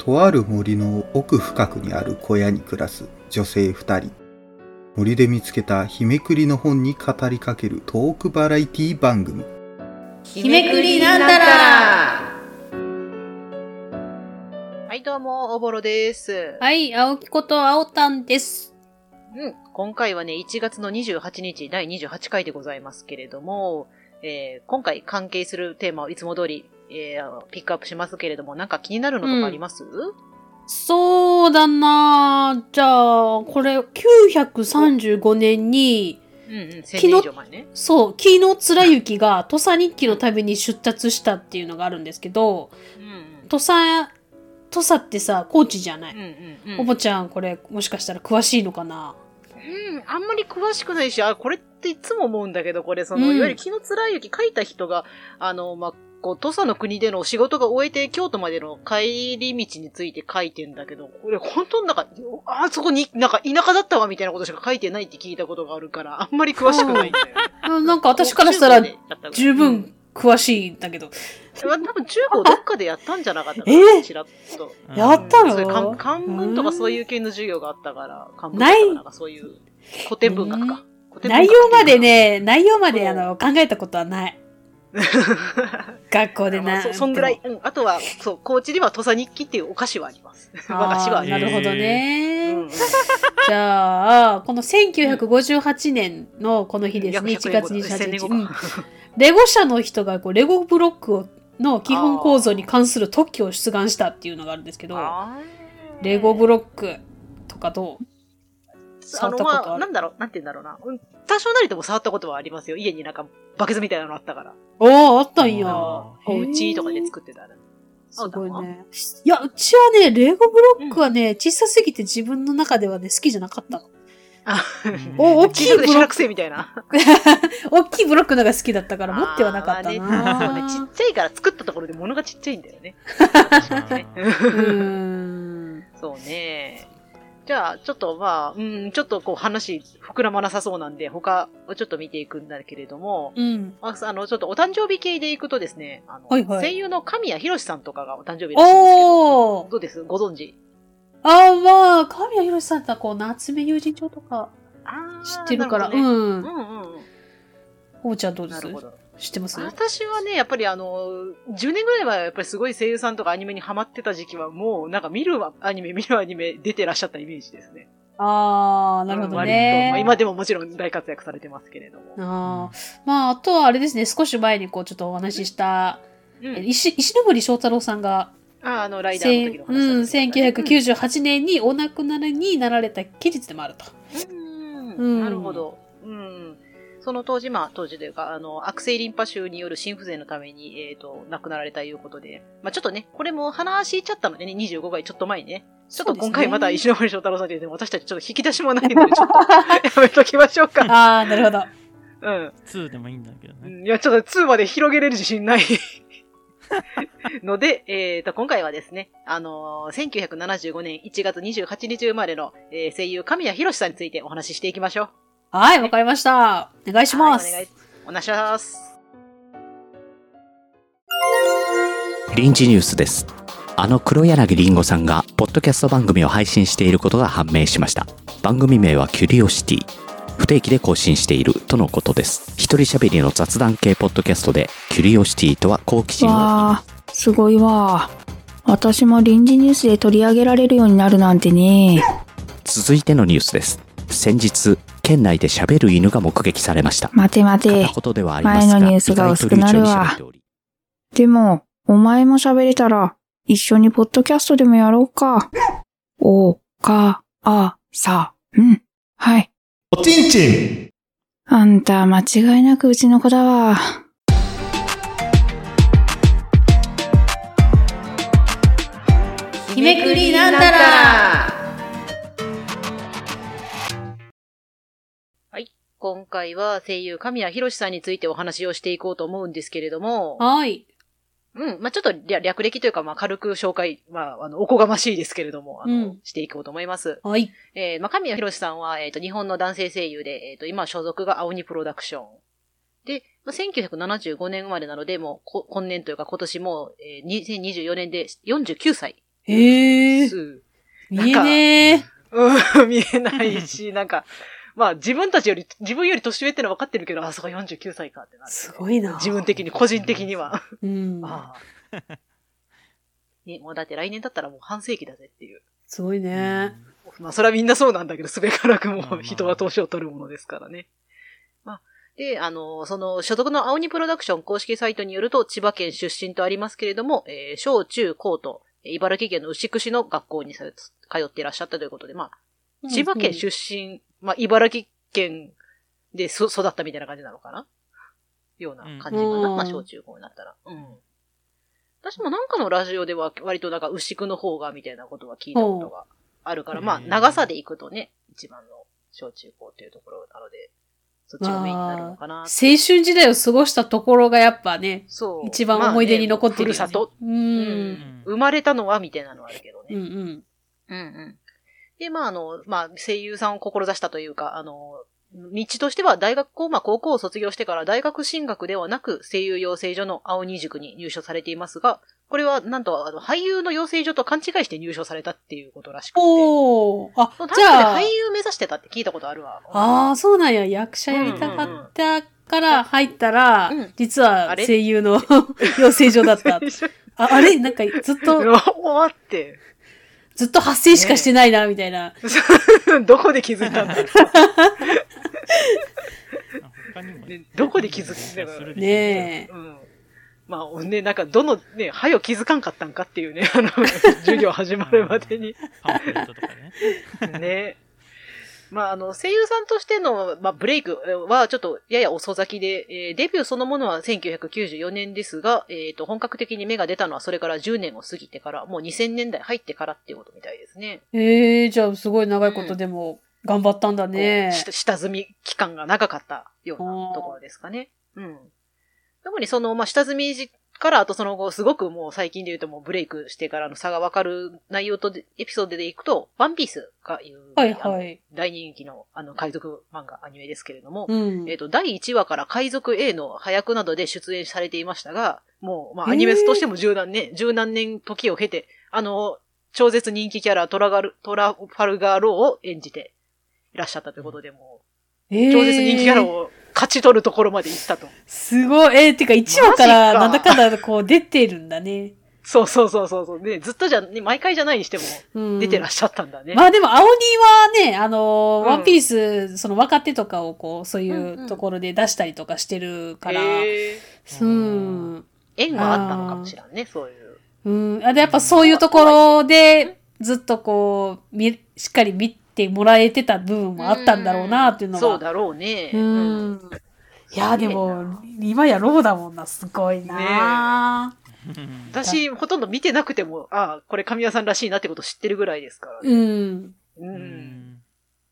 とある森の奥深くにある小屋に暮らす女性二人。森で見つけた日めくりの本に語りかけるトークバラエティ番組。日めくりなんたらはい、どうも、おぼろです。はい、青木こと青たんです。うん、今回はね、1月の28日、第28回でございますけれども、えー今回関係するテーマをいつも通り、えーピックアップしますけれども、なんか気になるのとかあります、そうだなぁじゃあ、これ、935年に、うん、うん、1000昨日年以上前ね。そう、紀の貫之が土佐日記のために出立したっていうのがあるんですけど、うん、土佐、土佐ってさ、高知じゃない？うん、うん、うん。おぼちゃん、これ、もしかしたら詳しいのかな？うん、あんまり詳しくないし、あ、これっていつも思うんだけど、これ、その、うんいわゆる木の貫之書いた人が、あの、まあ、こう、土佐の国での仕事が終えて、京都までの帰り道について書いてんだけど、これ本当になんか、あそこに、なんか田舎だったわみたいなことしか書いてないって聞いたことがあるから、あんまり詳しくないんだよね。あなんか私からしたら十分詳しいんだけど。うん多分中高どっかでやったんじゃなかったかな、えちらっと。やったの？そういう漢漢文とかそういう系の授業があったから、漢文とかなんかそういう古典文学か。内容までね、内容まであの考えたことはない。学校でな。まあそそんぐらい。うん。あとは、そう、高知には土佐日記っていうお菓子はあります。和菓子はあります。なるほどね。じゃあ、この1958年のこの日ですね、約1 100月年後だ28 1000年日。レゴ社の人がこうレゴブロックをの基本構造に関する特許を出願したっていうのがあるんですけど、レゴブロックとかどう？あの、まあ、なんだろう、なんて言うんだろうな。うん多少なりとも触ったことはありますよ。家になんか、バケツみたいなのあったから。おー、あったんや。あお家とかで作ってたら。すごいね。いや、うちはね、レゴブロックはね、小さすぎて自分の中ではね、好きじゃなかったの。あ、お、大きいブロック、みたいな。大きいブロックのが好きだったから持ってはなかったあーまあねそうね。ちなっちゃいから作ったところで物がちっちゃいんだよね。ねうーん。そうね。じゃあ、ちょっとまあ、うん、ちょっとこう話膨らまなさそうなんで、他をちょっと見ていくんだけれども、うん。まあ、あの、ちょっとお誕生日系でいくとですね、あの、はいはい声優の神谷博さんとかがお誕生日らしいんですけど、どうです？ご存知？あー、まあ、神谷博さんってこう、夏目友人帳とか知ってるから、ねうん。うんうんうん。おうちゃんどうです？なるほど。知ってます？私はね、やっぱりあの、10年ぐらい前はやっぱりすごい声優さんとかアニメにハマってた時期はもうなんか見るアニメ、見るアニメ出てらっしゃったイメージですね。あー、なるほどね。まあ、今でももちろん大活躍されてますけれども。あーまあ、あとはあれですね、少し前にこう、ちょっとお話しした、うんえ石石森章太郎さんが、ああの、ライダーの時の話うん、だったんですね1998年にお亡くなりになられた期日でもあると。うんうんなるほど。うん。その当時、まあ、当時というか、あの、悪性リンパ腫による心不全のために、えっ、と、亡くなられたということで、まあ、ちょっとね、これも話しちゃったのでね、25回ちょっと前にね。ちょっと今回また石森章太郎さんで、私たちちょっと引き出しもないので、ちょっとやめときましょうか。あー、なるほど。うん。2でもいいんだけどね。うんいや、ちょっと2まで広げれる自信ない。ので、えっ、と、今回はですね、あのー1975年1月28日生まれの、えー声優神谷博さんについてお話ししていきましょう。はい、わかりました。お願いします。はいお願いします。臨時ニュースです。あの黒柳りんごさんが、ポッドキャスト番組を配信していることが判明しました。番組名はキュリオシティ。不定期で更新しているとのことです。一人喋りの雑談系ポッドキャストで、キュリオシティとは好奇心を。わあ、すごいわ。私も臨時ニュースで取り上げられるようになるなんてね。続いてのニュースです。先日、県内で喋る犬が目撃されました。待て待て片。言ではありますが、前のニュースが薄くなるわでも、お前も喋れたら、一緒にポッドキャストでもやろうか。お、か、あ、さ、うん。はい。おちんちんあんた、間違いなくうちの子だわ。日めくりなんたら今回は声優神谷博さんについてお話をしていこうと思うんですけれども、はい。うん、まあちょっと略略歴というか、まあ軽く紹介、まああの、おこがましいですけれども、あの、うんしていこうと思います。はい。えー、まあ神谷博さんは、えっ、と、日本の男性声優で、えっ、と、今所属が青鬼プロダクション。で、まあ、1975年生まれなので、もうこ、今年というか今年も、えー、2024年で49歳へえ。す。見えねえ。うん、見えないし、なんか、まあ自分たちより、自分より年上ってのは分かってるけど、あ、そこ49歳かってなる、すごいな。自分的に、個人的には。うん。ああ。ね、もうだって来年だったらもう半世紀だぜっていう。すごいね。まあそれはみんなそうなんだけど、すべからくも人は年を取るものですからね。まあ、で、あの、その所属の青鬼プロダクション公式サイトによると、千葉県出身とありますけれども、えー小中高と、茨城県の牛久市の学校にさ通っていらっしゃったということで、まあ、千葉県出身、まあ、茨城県でそ育ったみたいな感じなのかな？ような感じかな？うんまあ、小中高になったら。うん。私もなんかのラジオでは割となんか牛久の方がみたいなことは聞いたことがあるから、まあ、長さで行くとね、一番の小中高っていうところなので、そっちがメインになるのかな。青春時代を過ごしたところがやっぱね、そう。一番思い出に残ってるよね、まあねふるさと。う。うんん。生まれたのはみたいなのはあるけどね。うんうん。うんうん。で、まあ、あの、まあ、声優さんを志したというか、あの、道としては大学校、まあ、高校を卒業してから大学進学ではなく、声優養成所の青二塾に入所されていますが、これは、なんと、あの、俳優の養成所と勘違いして入所されたっていうことらしくて。おー。あじゃあ俳、優目指してたって聞いたことあるわ。ああ、そうなんや。役者やりたかったから入ったら、うん実はあれ？声優の 養成所だった。ああれ？なんかずっと、終わって。ずっと発声しかしてないな、みたいな。どこで気づいたんだろう。他にもねどこで気づくんだろうするでしょねえ。うん。まあ、ね、なんか、どの、ね、はよ気づかんかったんかっていうね、あの、授業始まるまでに。パンフレットとかね。ね。まあ、あの、声優さんとしての、まあ、ブレイクはちょっとやや遅咲きで、えーデビューそのものは1994年ですが、えっ、と、本格的に芽が出たのはそれから10年を過ぎてから、もう2000年代入ってからっていうことみたいですね。ええー、じゃあすごい長いことでも頑張ったんだこねう。下下積み期間が長かったようなところですかね。うん。特にその、まあ、下積み時から、あとその後、すごくもう最近で言うともうブレイクしてからの差がわかる内容とでエピソードでいくと、ワンピースがいう、はいはい。大人気の、あの、海賊漫画アニメですけれども、うんえっ、。と、第1話から海賊 A の早役などで出演されていましたが、もう、まあ、アニメスとしても十何年、十何年時を経て、あの、超絶人気キャラトラガル、トラファルガーローを演じていらっしゃったということで、もう、えー超絶人気キャラを勝ち取るところまで行ったと。すごい。えー、てか1話からなんだかんだこう出てるんだね。そうそうそうそうそう。ね、ずっとじゃ、ね、毎回じゃないにしてもうん。出てらっしゃったんだね。まあでも、青鬼はね、あのーうんワンピース、その若手とかをこう、そういんうんうところで出したりとかしてるから、へーうん。縁があったのかもしれんね、そういう。うん。あで、やっぱそういうところで、ずっとこう、み、しっかり見てもらえてた部分もあったんだろうな、っていうのが。そうだろうね。うん。いや、でも、今やローだもんな、すごいな、私、ほとんど見てなくても、ああ、これ神谷さんらしいなってこと知ってるぐらいですからね。うん。う。うんん。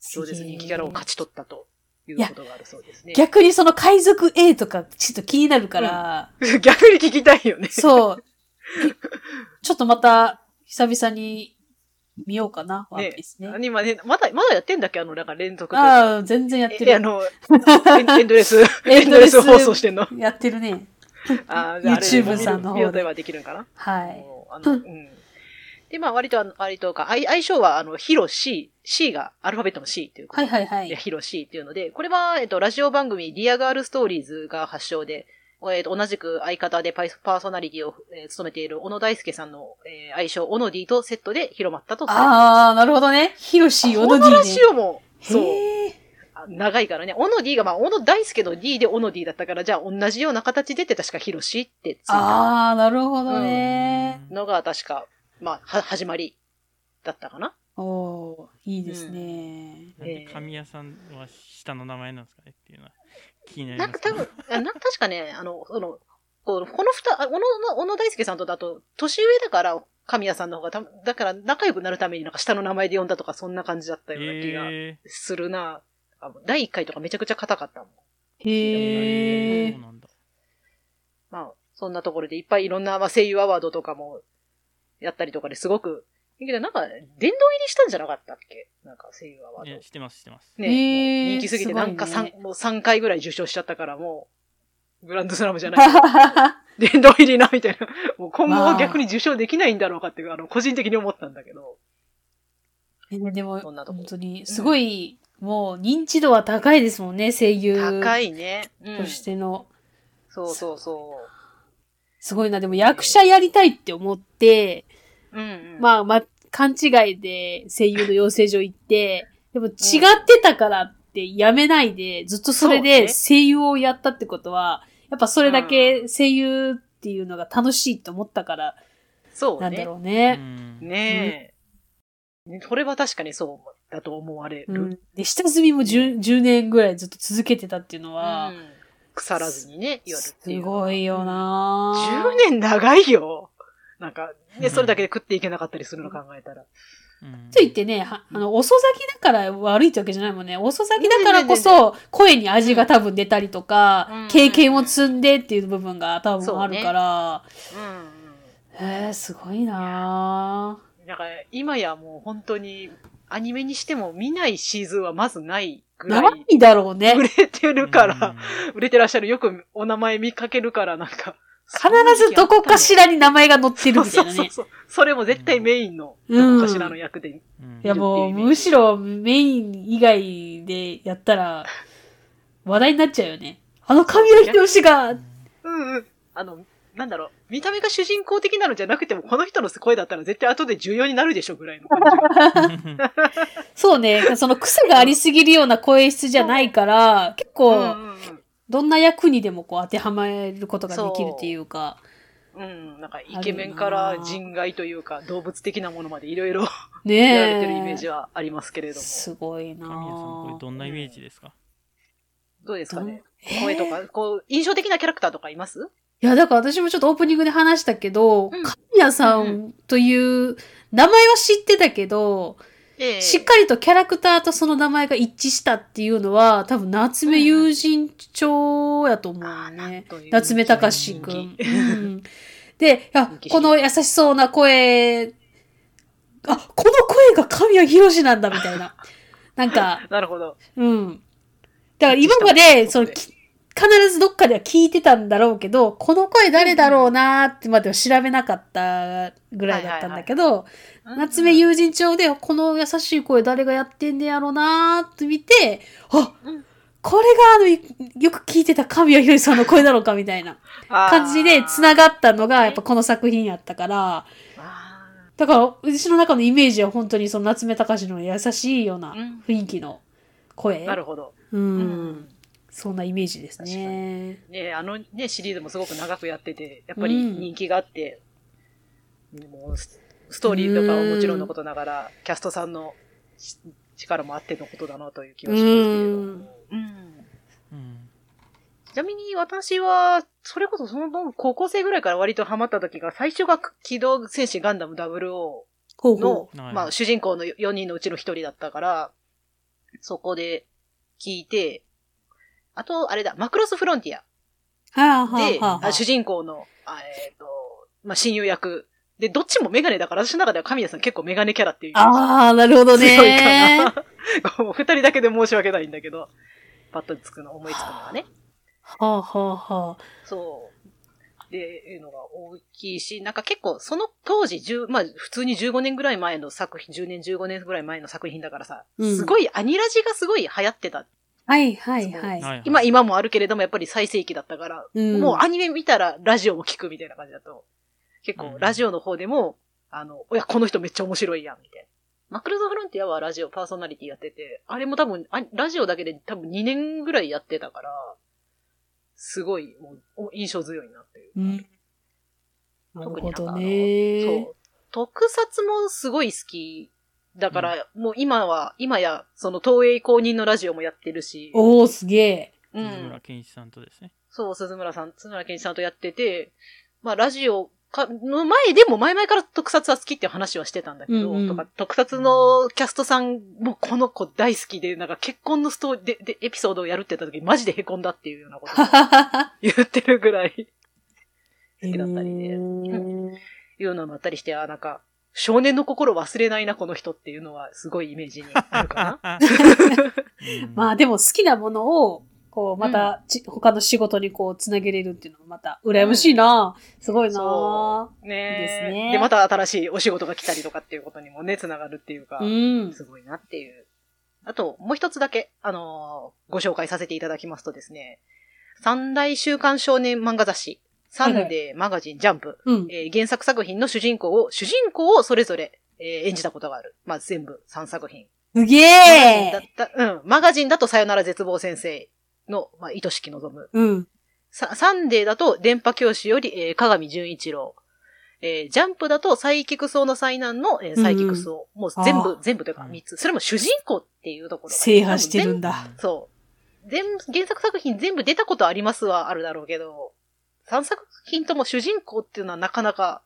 超絶人気キャラを勝ち取ったということがあるそうですね。逆にその海賊 A とかちょっと気になるから、逆に聞きたいよね。そう。ちょっとまた、久々に見ようかな、ワンピースね。今ね、まだ、まだやってんだっけ？あの、なんか連続で。ああ、全然やってる。えあの、エンドレス、エンドレス放送してんの？やってるね。ああ YouTube さんの方ではできるんかな？はい。あの、うん。で、まあ、割と割とか、相相性は、あの、ヒロ C、C がアルファベットの C っていうはいはいはい。ヒロ C っていうので、これは、えっと、ラジオ番組、リアガールストーリーズが発祥で、えっと、同じく相方でパイパーソナリティを、えー務めている小野大輔さんの、えー愛称、オノディとセットで広まったとされてます。ああ、なるほどね。ヒロシ、オノディねこのラジ。オも、そう、長いからね、オノディが、まあ、小野大輔の D でオノディだったから、じゃあ同じような形でって確かヒロシってついたああ、なるほどね。のが確か、まあ、は、始まりだったかな。おおーいいですね。なんで神谷さんは下の名前なんですかねっていうのは気になりなんかますけど。多分、あなんか確かね、あの、その、このこの二、あ小野の、小野大輔さんとだと、年上だから、神谷さんの方がた、だから仲良くなるためになんか下の名前で呼んだとか、そんな感じだったような気がえするな。あの第一回とかめちゃくちゃ硬かったもん。へー、えそう。なんだ。まあ、そんなところでいっぱいいろんな、まあ、声優アワードとかもやったりとかですごく、けどなんか、殿堂入りしたんじゃなかったっけ？なんか声優アワーいや、知ってます、知ってます。ね。ー人気すぎてなんか三、もう3回ぐらい受賞しちゃったから、もう、グランドスラムじゃない。殿堂入りな、みたいな。もう今後まあは逆に受賞できないんだろうかっていう、あの、個人的に思ったんだけど。えでも、本当に、すごい、もう認知度は高いですもんね、声優高いね。うんとしての。そうそうそすごいな、でも役者やりたいって思って、う。うん、うん。まあ、ま、勘違いで声優の養成所行って、でも違ってたからってやめないで、ずっとそれでね声優をやったってことは、やっぱそれだけ声優っていうのが楽しいと思ったからそうね。なんだろううね。んねえ。ねそれは確かにそうだと思われる。うん。で、下積みも 10, 10年ぐらいずっと続けてたっていうのは、うん腐らずにね、やるってすいう。ごいよなぁ10年長いよ。なんか、ね、うんそれだけで食っていけなかったりするの考えたら。うんと言ってね、はあの、遅咲きだから悪いってわけじゃないもんね。遅咲きだからこそ、声に味が多分出たりとか、うん経験を積んでっていう部分が多分あるから、うんうん。へえ、すごいなだから、今やもう本当に、アニメにしても見ないシーズンはまずないぐぁ。らいないだろうね売。れてるから、売れてらっしゃる。よくお名前見かけるから、なんか。必ずどこかしらに名前が載ってるみたいなね。そうそうそう。それも絶対メインの、どうんこかしらの役で。うんいやもう、むしろメイン以外でやったら、話題になっちゃうよね。あの神谷博士が、うんうん。あの、なんだろう、見た目が主人公的なのじゃなくても、この人の声だったら絶対後で重要になるでしょぐらいの。そうね、その癖がありすぎるような声質じゃないから、結構、うんうんどんな役にでもこう当てはまることができるっていうか。うん。うん、なんかイケメンから人外というか、動物的なものまでいろいろねやらえ。れてるイメージはありますけれども。すごいな神谷さん、これぁ。どんなイメージですか？どうですかね？えー？声とか、こう、印象的なキャラクターとかいます？いや、だから私もちょっとオープニングで話したけど、うん神谷さんという名前は知ってたけど、ええしっかりとキャラクターとその名前が一致したっていうのは、多分夏目友人帳やと思うね。う夏目隆くん。うん で、この優しそうな声、あ、この声が神谷博士なんだみたいな。なんか、なるほど。うん。だから今まで、その、き必ずどっかでは聞いてたんだろうけど、この声誰だろうなーってまでは調べなかったぐらいだったんだけど、夏目友人帳で、この優しい声誰がやってんねやろなーって見て、あ、うんこれがあの、よく聞いてた神谷博さんの声だろうかみたいな感じで繋ががったのが、やっぱこの作品やったから、あだから、うちの中のイメージは本当にその夏目隆の優しいようなうん雰囲気の声。ーなるほど。う。うんん。そんなイメージですね。ねあのね、シリーズもすごく長くやってて、やっぱり人気があって、もうスストーリーとかはもちろんのことながら、キャストさんのし力もあってのことだなという気がしますけれども。うんうん。ちなみに私は、それこそその高校生ぐらいから割とハマった時が、最初が機動戦士ガンダム00ほうのほ、はいまあ主人公の4人のうちの1人だったから、そこで聞いて、あと、あれだ、マクロスフロンティア。う。はあはで、あはあ。あ主人公の、あえっ、と、まあ、親友役。で、どっちもメガネだから、私の中では神谷さん結構メガネキャラっていうああ、なるほどね。強いかな。二人だけで申し訳ないんだけど、パッとつくの、思いつくのがね。はあはあはあ。そう。で、いうのが大きいし、なんか結構、その当時、10まあ、普通に15年ぐらい前の作品、10年、15年ぐらい前の作品だからさ、うんすごい、アニラジがすごい流行ってた。はいはいはい。はい今、今もあるけれども、やっぱり最盛期だったから、うんもうアニメ見たらラジオも聞くみたいな感じだと、結構うんラジオの方でも、あの、いや、この人めっちゃ面白いやん、みたいな。マクロズフロンティアはラジオパーソナリティやってて、あれも多分、あラジオだけで多分2年ぐらいやってたから、すごい、もう、お印象強いなっていう。うん。なるほど特になんかあのね。そう。特撮もすごい好き。だから、もう今は、今や、その東映公認のラジオもやってるし、おー、すげえ。うん鈴村。健一さんとですね。そう、鈴村さん、鈴村健一さんとやってて、まあ、ラジオか、の前でも前々から特撮は好きっていう話はしてたんだけど、うんうんとか、特撮のキャストさんもこの子大好きで、なんか結婚のストーリーで、で、エピソードをやるって言った時マジで凹んだっていうようなことを 言ってるぐらい、好きだったりで、う んいうのもあったりして、あ、なんか、少年の心忘れないな、この人っていうのはすごいイメージにあるかな。まあでも好きなものを、こう、またち、他の仕事にこう、つなげれるっていうのもまた、羨ましいな、すごいな。そね。いいですね。で、また新しいお仕事が来たりとかっていうことにもね、つながるっていうか、うん。すごいなっていう。あと、もう一つだけ、あのーご紹介させていただきますとですね、三大週刊少年漫画雑誌、サンデー、マガジン、ジャンプ、うん。えー原作作品の主人公を、主人公をそれぞれ、えー演じたことがある。まあ、全部3作品。すげマガジンだえった、うん。マガジンだとさよなら絶望先生の、まあ、愛しき望む。うん。さサンデーだと電波教師より、えー、鏡純一郎。えージャンプだとサイキクソウの災難の、えーサイキクソウ。もう全部全部というか3つ。それも主人公っていうところが制覇してるんだ。全そう。全、原作作品全部出たことありますはあるだろうけど、3作品とも主人公っていうのはなかなか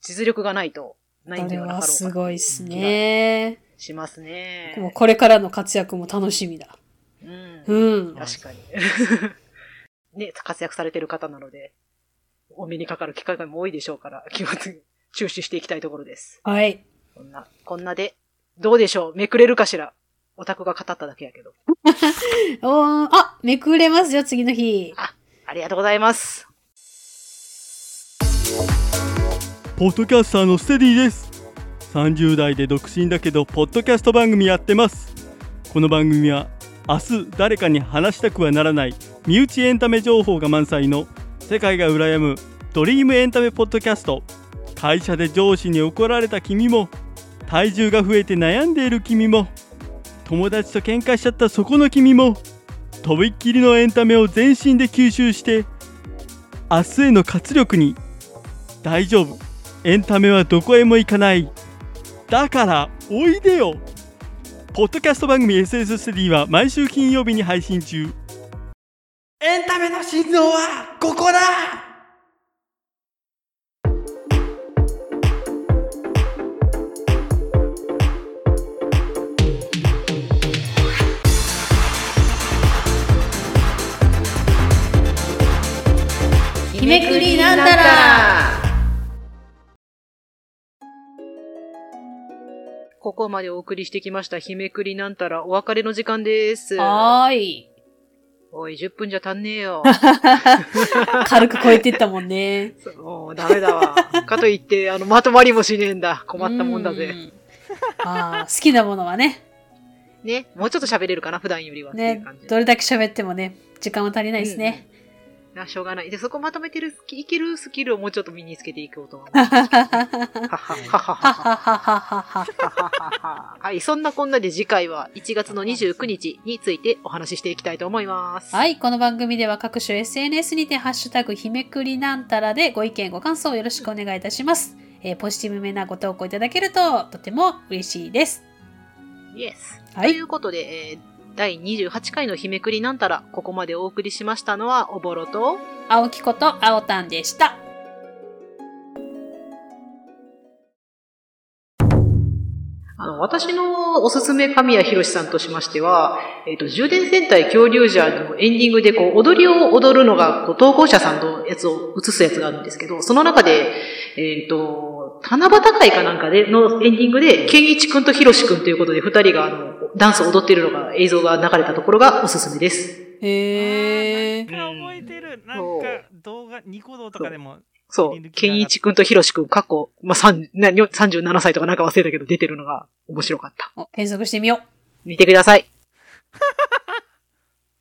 実力がないと、ないんではなかろうかはすごいっすね。しますね。もうこれからの活躍も楽しみだ。うん。うん。確かに。ね、活躍されてる方なので、お目にかかる機会も多いでしょうから、気をつ注視していきたいところです。はい。こんな、こんなで、どうでしょう？めくれるかしら？オタクが語っただけやけど。おーあ、めくれますよ、次の日。あありがとうございます。ポッドキャスターのステディです。30代で独身だけどポッドキャスト番組やってます。この番組は明日誰かに話したくはならない身内エンタメ情報が満載の世界が羨むドリームエンタメポッドキャスト。会社で上司に怒られた君も体重が増えて悩んでいる君も友達と喧嘩しちゃったそこの君もとびっきりのエンタメを全身で吸収して明日への活力に大丈夫。エンタメはどこへも行かない。だからおいでよ。ポッドキャスト番組 SS ステディは毎週金曜日に配信中。エンタメの心臓はここだ。めくりなんだらここまでお送りしてきました、日めくりなんたらお別れの時間です。はーい。おい、10分じゃ足んねえよ。軽く超えてったもんね。もうダメだわ。かといって、あの、まとまりもしねえんだ。困ったもんだぜ。うん。あー好きなものはね。ね、もうちょっと喋れるかな、普段よりはね。どれだけ喋ってもね、時間は足りないですね。な、しょうがない。で、そこまとめてる、いけるスキルをもうちょっと身につけていこうと思う。はははは。はい、そんなこんなで次回は1月の29日についてお話ししていきたいと思います。はい、この番組では各種 SNS にてハッシュタグひめくりなんたらでご意見ご感想をよろしくお願いいたします。えー、ポジティブめなご投稿いただけるととても嬉しいです。イエス。はい。ということで、えー第28回の日めくりなんたら、ここまでお送りしましたのは、おぼろと、青木こと青たんでした。あの、私のおすすめ神谷博さんとしましては、えっ、と、充電戦隊恐竜ジャーのエンディングでこう、踊りを踊るのが、こう、投稿者さんのやつを映すやつがあるんですけど、その中で、えっ、と、七夕会かなんかで、のエンディングで、ケンイチくんとヒロシくんということで、二人があの、ダンスを踊っているのが、映像が流れたところがおすすめです。へー。なんか覚えてるなんか動画ニコ動とかでもそう。ケンイチくんとヒロシくん、過去、まあ、三な37歳とかなんか忘れたけど出てるのが面白かった。お検索してみよう。見てください。